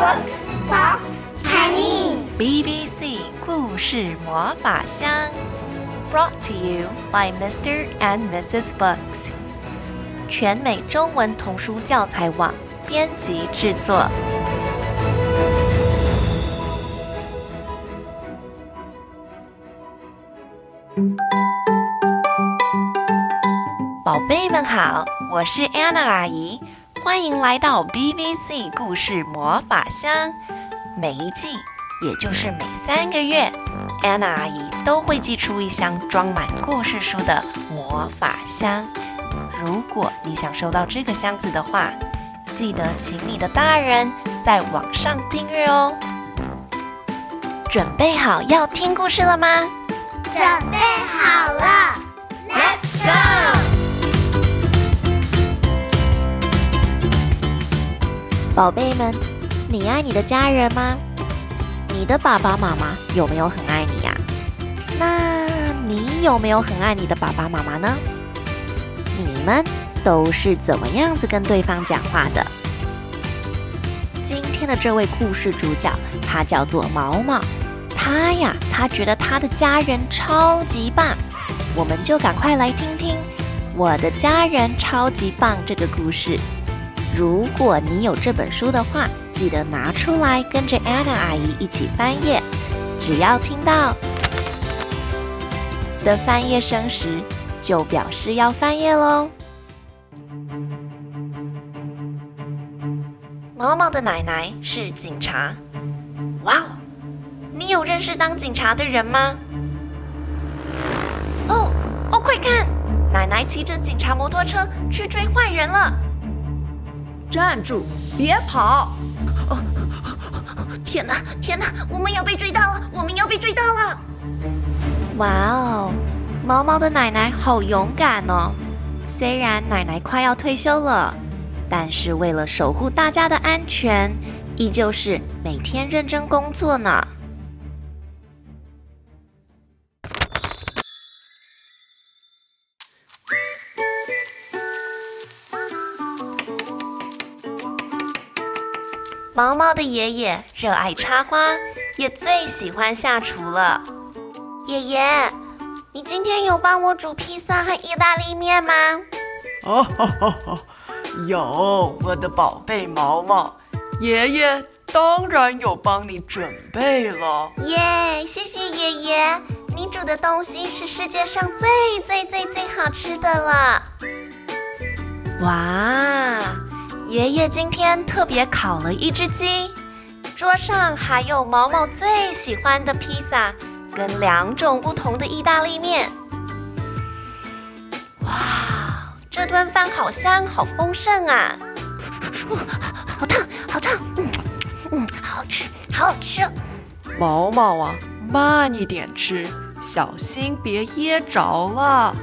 Book Box Chinese BBC 故事魔法箱，Brought to you by Mr. and Mrs. Books，全美中文童书教材网编辑制作。宝贝们好，我是 Anna 阿姨，欢迎来到 BBC 故事魔法箱。每一季，也就是每三个月，Anna 阿姨都会寄出一箱装满故事书的魔法箱。如果你想收到这个箱子的话，记得请你的大人在网上订阅哦。准备好要听故事了吗？准备好了，Let's go！宝贝们，你爱你的家人吗？你的爸爸妈妈有没有很爱你呀？那你有没有很爱你的爸爸妈妈呢？你们都是怎么样子跟对方讲话的？今天的这位故事主角，他叫做毛毛。他呀，他觉得他的家人超级棒。我们就赶快来听听《我的家人超级棒》这个故事。如果你有这本书的话，记得拿出来跟着 Anna 阿姨一起翻页。只要听到的翻页声时，就表示要翻页喽。毛毛的奶奶是警察。哇哦，你有认识当警察的人吗？哦哦，快看，奶奶骑着警察摩托车去追坏人了。站住！别跑！哦，天哪，天哪，我们要被追到了！我们要被追到了！哇哦，毛毛的奶奶好勇敢哦！虽然奶奶快要退休了，但是为了守护大家的安全，依旧是每天认真工作呢。毛毛的爷爷热爱插花，也最喜欢下厨了。爷爷，你今天有帮我煮披萨和意大利面吗？哦，有，我的宝贝毛毛，爷爷当然有帮你准备了。耶，谢谢爷爷，你煮的东西是世界上最最最最好吃的了。哇！爷爷今天特别烤了一只鸡，桌上还有毛毛最喜欢的披萨跟两种不同的意大利面。哇，这顿饭好香，好丰盛啊！好烫，好烫，嗯嗯，好吃，好好吃。毛毛啊，慢一点吃，小心别噎着了。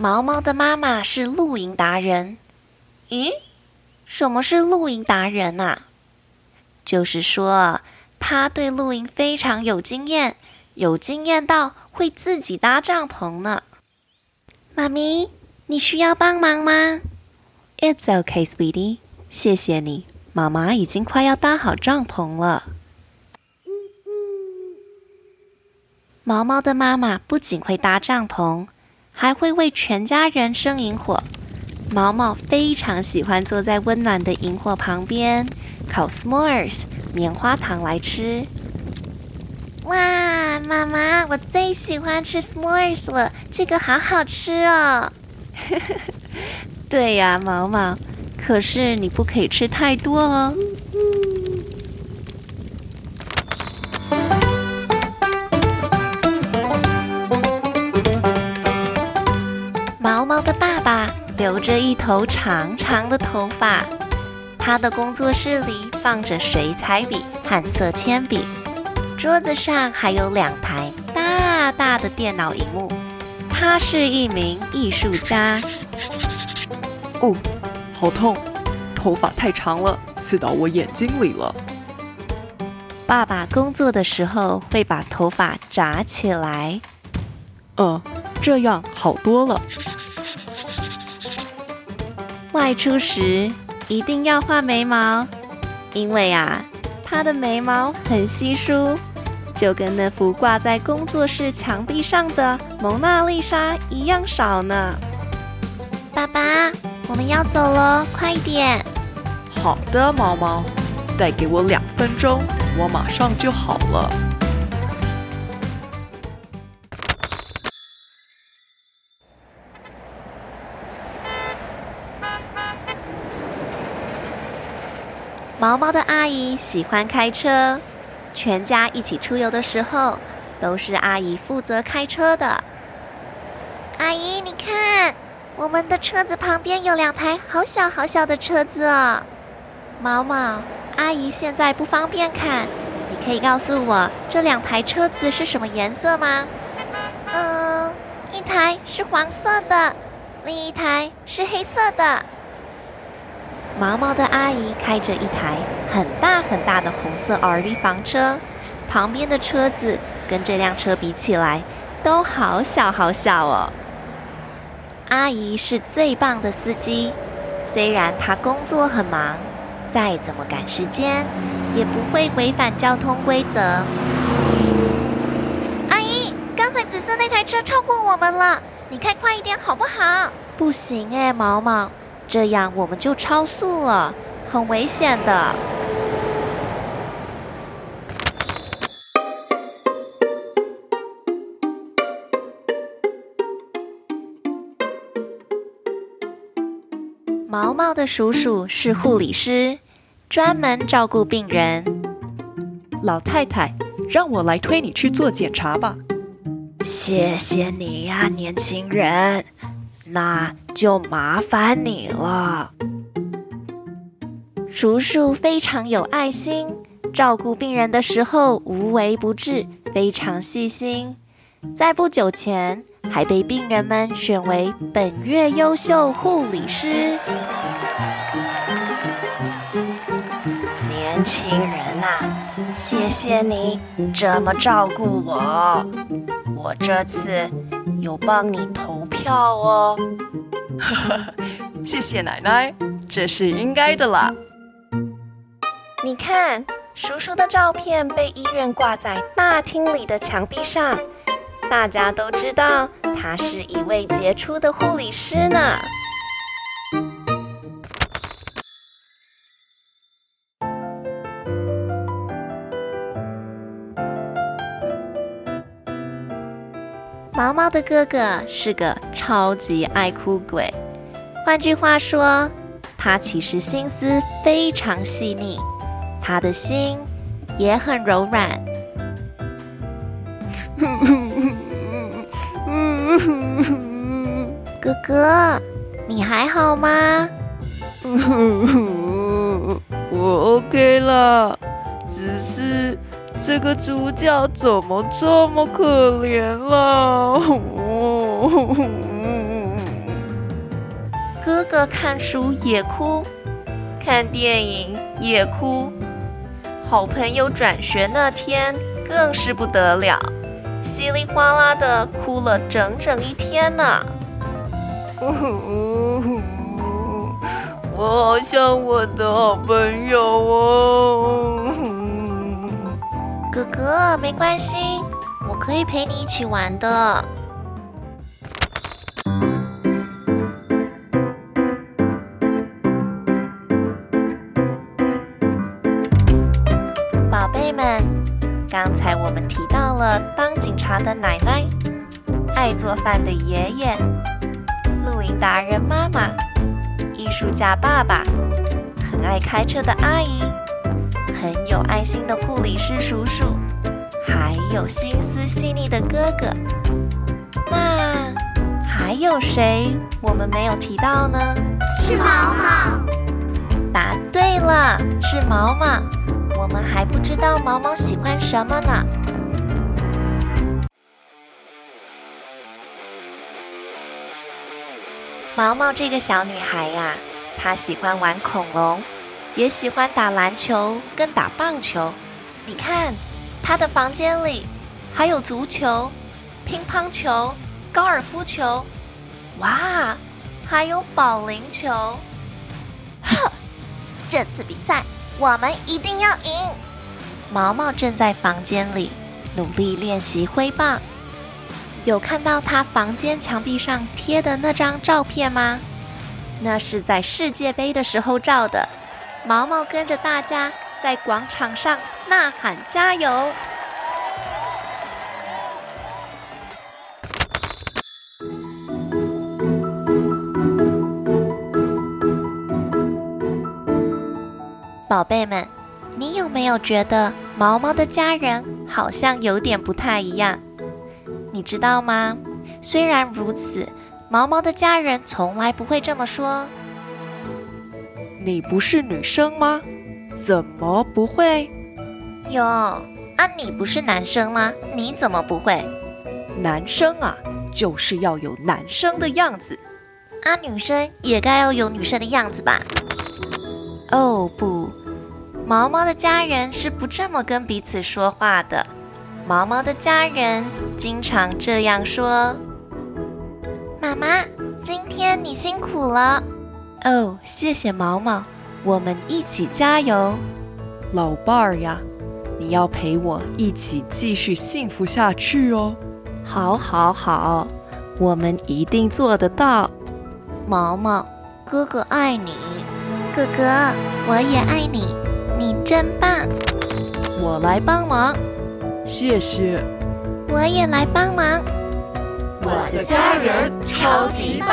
毛毛的妈妈是露营达人。咦，什么是露营达人啊？就是说，她对露营非常有经验，有经验到会自己搭帐篷呢。妈咪，你需要帮忙吗？It's okay, sweetie。谢谢你，妈妈已经快要搭好帐篷了。毛毛的妈妈不仅会搭帐篷。还会为全家人生萤火。毛毛非常喜欢坐在温暖的萤火旁边，烤 s'mores 棉花糖来吃。哇，妈妈，我最喜欢吃 s'mores 了，这个好好吃哦。对呀，毛毛，可是你不可以吃太多哦。留着一头长长的头发，他的工作室里放着水彩笔和色铅笔，桌子上还有两台大大的电脑荧幕。他是一名艺术家。哦，好痛，头发太长了，刺到我眼睛里了。爸爸工作的时候会把头发扎起来。呃，这样好多了。外出时一定要画眉毛，因为啊，他的眉毛很稀疏，就跟那幅挂在工作室墙壁上的蒙娜丽莎一样少呢。爸爸，我们要走了，快一点！好的，毛毛，再给我两分钟，我马上就好了。毛毛的阿姨喜欢开车，全家一起出游的时候，都是阿姨负责开车的。阿姨，你看，我们的车子旁边有两台好小好小的车子哦。毛毛，阿姨现在不方便看，你可以告诉我这两台车子是什么颜色吗？嗯，一台是黄色的，另一台是黑色的。毛毛的阿姨开着一台很大很大的红色 RV 房车，旁边的车子跟这辆车比起来都好小好小哦。阿姨是最棒的司机，虽然她工作很忙，再怎么赶时间也不会违反交通规则。阿姨，刚才紫色那台车超过我们了，你开快一点好不好？不行哎，毛毛。这样我们就超速了，很危险的。毛毛的叔叔是护理师，专门照顾病人。老太太，让我来推你去做检查吧。谢谢你呀，年轻人。那就麻烦你了。叔叔非常有爱心，照顾病人的时候无微不至，非常细心。在不久前，还被病人们选为本月优秀护理师。年轻人啊，谢谢你这么照顾我。我这次有帮你投票哦。呵呵，谢谢奶奶，这是应该的啦。你看，叔叔的照片被医院挂在大厅里的墙壁上，大家都知道他是一位杰出的护理师呢。毛毛的哥哥是个超级爱哭鬼，换句话说，他其实心思非常细腻，他的心也很柔软。哥哥，你还好吗？我 OK 了，只是。这个主角怎么这么可怜了？哥哥看书也哭，看电影也哭，好朋友转学那天更是不得了，稀里哗啦的哭了整整一天呢。我好像我的好朋友哦。哥哥，没关系，我可以陪你一起玩的。宝贝们，刚才我们提到了当警察的奶奶，爱做饭的爷爷，露营达人妈妈，艺术家爸爸，很爱开车的阿姨。很有爱心的护理师叔叔，还有心思细腻的哥哥，那还有谁我们没有提到呢？是毛毛。答对了，是毛毛。我们还不知道毛毛喜欢什么呢。毛毛这个小女孩呀，她喜欢玩恐龙。也喜欢打篮球跟打棒球，你看，他的房间里还有足球、乒乓球、高尔夫球，哇，还有保龄球。哼，这次比赛我们一定要赢！毛毛正在房间里努力练习挥棒。有看到他房间墙壁上贴的那张照片吗？那是在世界杯的时候照的。毛毛跟着大家在广场上呐喊加油。宝贝们，你有没有觉得毛毛的家人好像有点不太一样？你知道吗？虽然如此，毛毛的家人从来不会这么说。你不是女生吗？怎么不会？哟，啊，你不是男生吗？你怎么不会？男生啊，就是要有男生的样子。啊，女生也该要有女生的样子吧？哦，不，毛毛的家人是不这么跟彼此说话的。毛毛的家人经常这样说：“妈妈，今天你辛苦了。”“哦，谢谢毛毛，我们一起加油。”“老伴儿呀，你要陪我一起继续幸福下去哦。”“好，好，好，我们一定做得到。”“毛毛，哥哥爱你，哥哥，我也爱你，你真棒。”“我来帮忙。”谢谢，我也来帮忙。我的家人超级棒。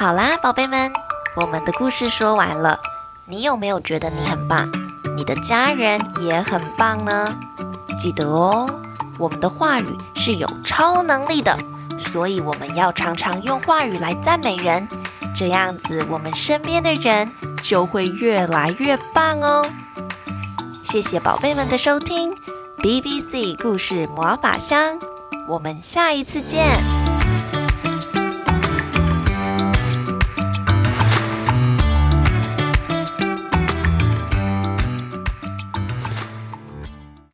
好啦，宝贝们，我们的故事说完了。你有没有觉得你很棒？你的家人也很棒呢？记得哦，我们的话语是有超能力的。所以我们要常常用话语来赞美人，这样子我们身边的人就会越来越棒哦。谢谢宝贝们的收听，BBC 故事魔法箱，我们下一次见。